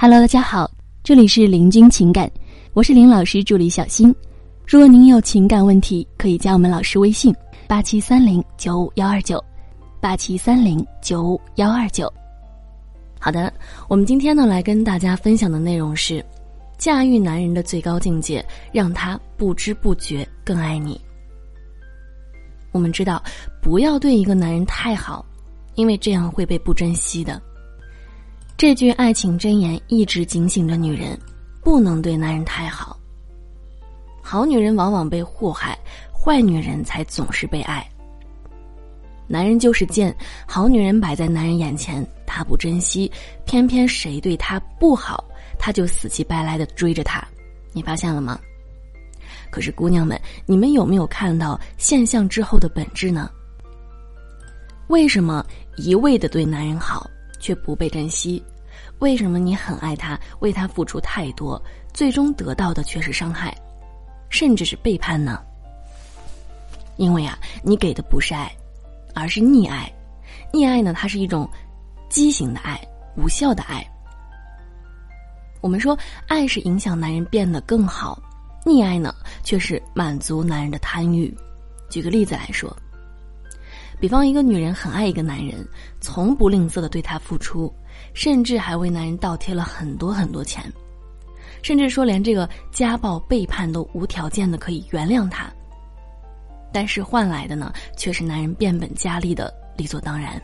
Hello，大家好，这里是林君情感，我是林老师助理小新。如果您有情感问题，可以加我们老师微信：八七三零九五幺二九，八七三零九五幺二九。好的，我们今天呢来跟大家分享的内容是：驾驭男人的最高境界，让他不知不觉更爱你。我们知道，不要对一个男人太好，因为这样会被不珍惜的。这句爱情箴言一直警醒着女人，不能对男人太好。好女人往往被祸害，坏女人才总是被爱。男人就是贱，好女人摆在男人眼前，他不珍惜，偏偏谁对他不好，他就死乞白赖的追着他。你发现了吗？可是姑娘们，你们有没有看到现象之后的本质呢？为什么一味的对男人好却不被珍惜？为什么你很爱他，为他付出太多，最终得到的却是伤害？甚至是背叛呢？因为啊，你给的不是爱，而是溺爱。溺爱呢，它是一种畸形的爱，无效的爱。我们说，爱是影响男人变得更好，溺爱呢，却是满足男人的贪欲。举个例子来说，比方一个女人很爱一个男人，从不吝啬的对他付出，甚至还为男人倒贴了很多很多钱。甚至说，连这个家暴背叛都无条件的可以原谅他，但是换来的呢，却是男人变本加厉的理所当然。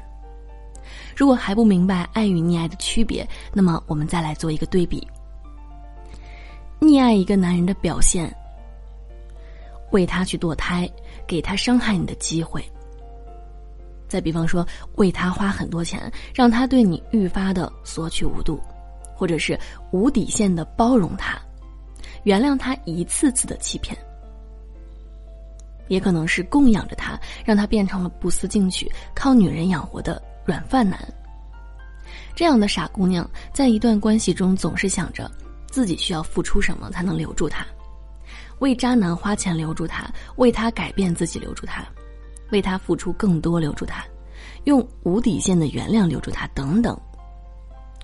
如果还不明白爱与溺爱的区别，那么我们再来做一个对比：溺爱一个男人的表现，为他去堕胎，给他伤害你的机会；再比方说，为他花很多钱，让他对你愈发的索取无度。或者是无底线的包容他，原谅他一次次的欺骗，也可能是供养着他，让他变成了不思进取、靠女人养活的软饭男。这样的傻姑娘，在一段关系中总是想着自己需要付出什么才能留住他，为渣男花钱留住他，为他改变自己留住他，为他付出更多留住他，用无底线的原谅留住他，等等。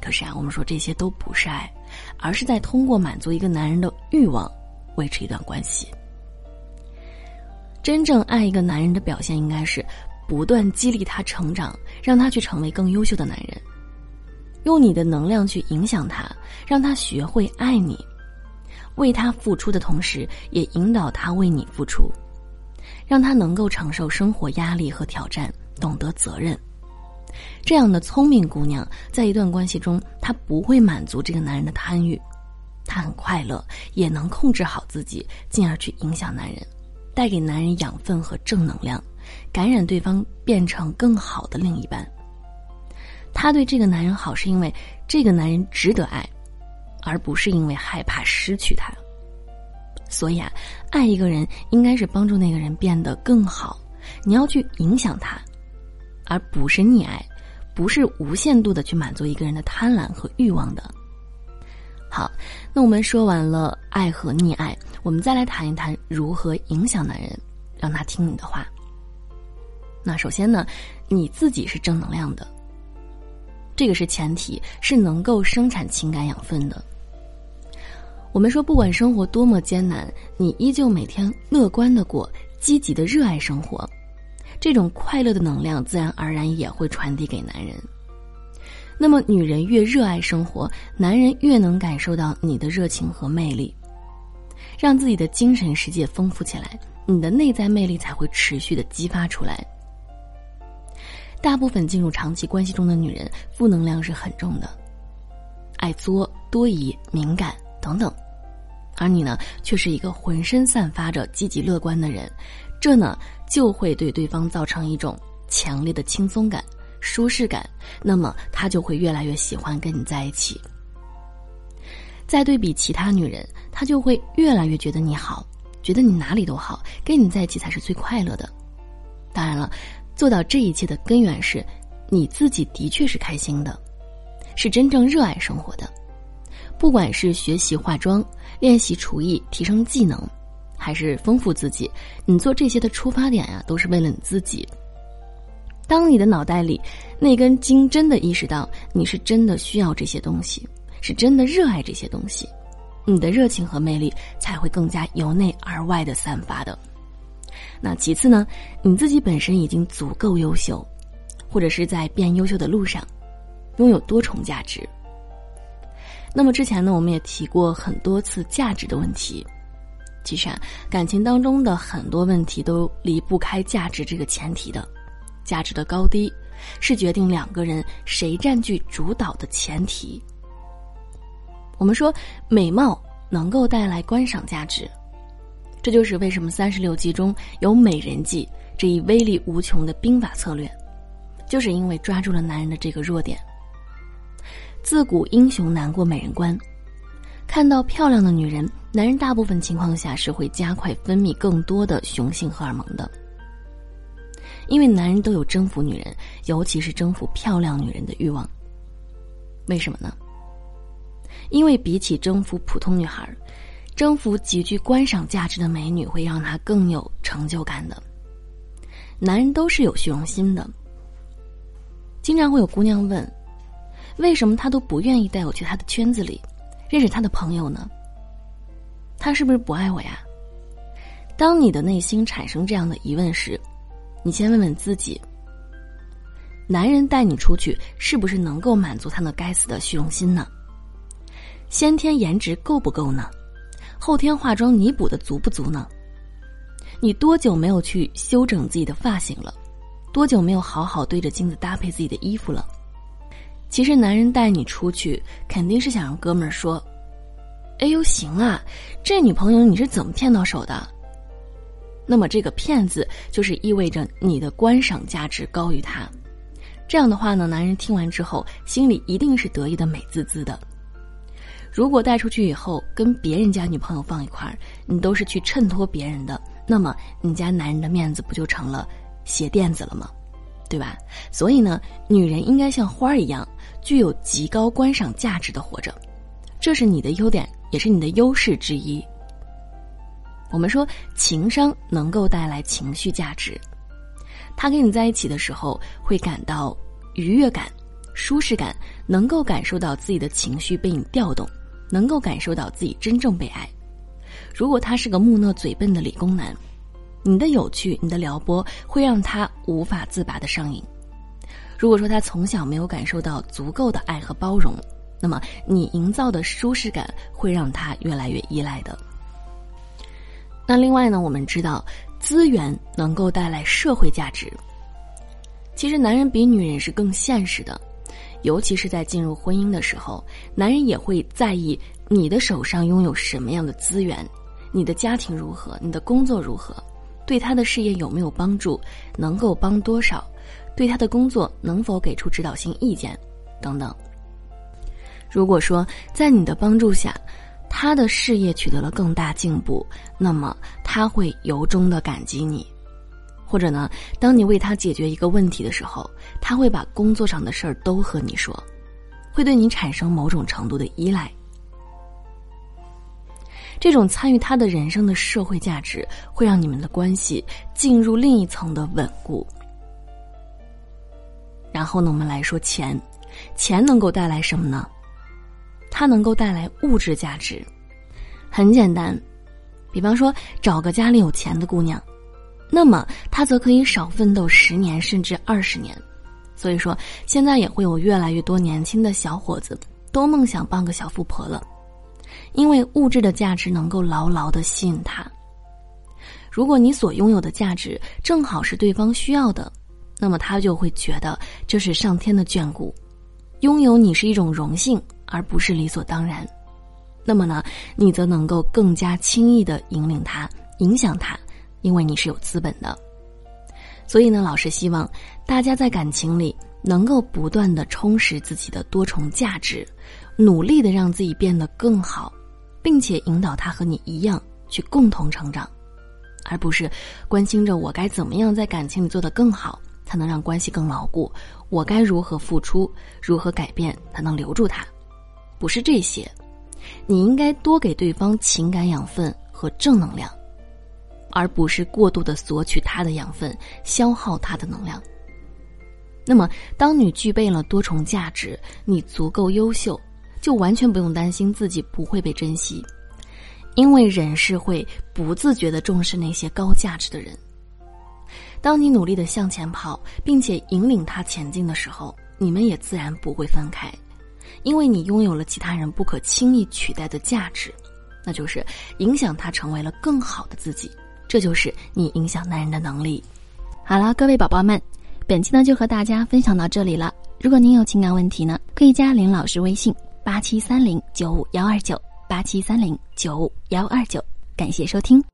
可是啊，我们说这些都不是爱，而是在通过满足一个男人的欲望，维持一段关系。真正爱一个男人的表现，应该是不断激励他成长，让他去成为更优秀的男人，用你的能量去影响他，让他学会爱你，为他付出的同时，也引导他为你付出，让他能够承受生活压力和挑战，懂得责任。这样的聪明姑娘，在一段关系中，她不会满足这个男人的贪欲，她很快乐，也能控制好自己，进而去影响男人，带给男人养分和正能量，感染对方，变成更好的另一半。她对这个男人好，是因为这个男人值得爱，而不是因为害怕失去他。所以啊，爱一个人应该是帮助那个人变得更好，你要去影响他。而不是溺爱，不是无限度的去满足一个人的贪婪和欲望的。好，那我们说完了爱和溺爱，我们再来谈一谈如何影响男人，让他听你的话。那首先呢，你自己是正能量的，这个是前提，是能够生产情感养分的。我们说，不管生活多么艰难，你依旧每天乐观的过，积极的热爱生活。这种快乐的能量自然而然也会传递给男人。那么，女人越热爱生活，男人越能感受到你的热情和魅力，让自己的精神世界丰富起来，你的内在魅力才会持续的激发出来。大部分进入长期关系中的女人，负能量是很重的，爱作、多疑、敏感等等，而你呢，却是一个浑身散发着积极乐观的人。这呢，就会对对方造成一种强烈的轻松感、舒适感，那么他就会越来越喜欢跟你在一起。再对比其他女人，他就会越来越觉得你好，觉得你哪里都好，跟你在一起才是最快乐的。当然了，做到这一切的根源是，你自己的确是开心的，是真正热爱生活的。不管是学习化妆、练习厨艺、提升技能。还是丰富自己，你做这些的出发点呀，都是为了你自己。当你的脑袋里那根筋真的意识到你是真的需要这些东西，是真的热爱这些东西，你的热情和魅力才会更加由内而外的散发的。那其次呢，你自己本身已经足够优秀，或者是在变优秀的路上，拥有多重价值。那么之前呢，我们也提过很多次价值的问题。其实啊，感情当中的很多问题都离不开价值这个前提的。价值的高低，是决定两个人谁占据主导的前提。我们说，美貌能够带来观赏价值，这就是为什么三十六计中有美人计这一威力无穷的兵法策略，就是因为抓住了男人的这个弱点。自古英雄难过美人关，看到漂亮的女人，男人大部分情况下是会加快分泌更多的雄性荷尔蒙的。因为男人都有征服女人，尤其是征服漂亮女人的欲望。为什么呢？因为比起征服普通女孩，征服极具观赏价值的美女会让他更有成就感的。男人都是有虚荣心的，经常会有姑娘问。为什么他都不愿意带我去他的圈子里，认识他的朋友呢？他是不是不爱我呀？当你的内心产生这样的疑问时，你先问问自己：男人带你出去，是不是能够满足他那该死的虚荣心呢？先天颜值够不够呢？后天化妆弥补的足不足呢？你多久没有去修整自己的发型了？多久没有好好对着镜子搭配自己的衣服了？其实，男人带你出去，肯定是想让哥们儿说：“哎呦，行啊，这女朋友你是怎么骗到手的？”那么，这个“骗”子就是意味着你的观赏价值高于他。这样的话呢，男人听完之后，心里一定是得意的美滋滋的。如果带出去以后跟别人家女朋友放一块儿，你都是去衬托别人的，那么你家男人的面子不就成了鞋垫子了吗？对吧？所以呢，女人应该像花儿一样。具有极高观赏价值的活着，这是你的优点，也是你的优势之一。我们说情商能够带来情绪价值，他跟你在一起的时候会感到愉悦感、舒适感，能够感受到自己的情绪被你调动，能够感受到自己真正被爱。如果他是个木讷嘴笨的理工男，你的有趣、你的撩拨会让他无法自拔的上瘾。如果说他从小没有感受到足够的爱和包容，那么你营造的舒适感会让他越来越依赖的。那另外呢，我们知道资源能够带来社会价值。其实男人比女人是更现实的，尤其是在进入婚姻的时候，男人也会在意你的手上拥有什么样的资源，你的家庭如何，你的工作如何，对他的事业有没有帮助，能够帮多少。对他的工作能否给出指导性意见，等等。如果说在你的帮助下，他的事业取得了更大进步，那么他会由衷的感激你；或者呢，当你为他解决一个问题的时候，他会把工作上的事儿都和你说，会对你产生某种程度的依赖。这种参与他的人生的社会价值，会让你们的关系进入另一层的稳固。然后呢，我们来说钱，钱能够带来什么呢？它能够带来物质价值，很简单，比方说找个家里有钱的姑娘，那么她则可以少奋斗十年甚至二十年。所以说，现在也会有越来越多年轻的小伙子都梦想傍个小富婆了，因为物质的价值能够牢牢的吸引他。如果你所拥有的价值正好是对方需要的。那么他就会觉得这是上天的眷顾，拥有你是一种荣幸，而不是理所当然。那么呢，你则能够更加轻易的引领他、影响他，因为你是有资本的。所以呢，老师希望大家在感情里能够不断的充实自己的多重价值，努力的让自己变得更好，并且引导他和你一样去共同成长，而不是关心着我该怎么样在感情里做得更好。才能让关系更牢固。我该如何付出，如何改变，才能留住他？不是这些，你应该多给对方情感养分和正能量，而不是过度的索取他的养分，消耗他的能量。那么，当你具备了多重价值，你足够优秀，就完全不用担心自己不会被珍惜，因为人是会不自觉的重视那些高价值的人。当你努力的向前跑，并且引领他前进的时候，你们也自然不会分开，因为你拥有了其他人不可轻易取代的价值，那就是影响他成为了更好的自己。这就是你影响男人的能力。好了，各位宝宝们，本期呢就和大家分享到这里了。如果您有情感问题呢，可以加林老师微信八七三零九五幺二九八七三零九五幺二九。感谢收听。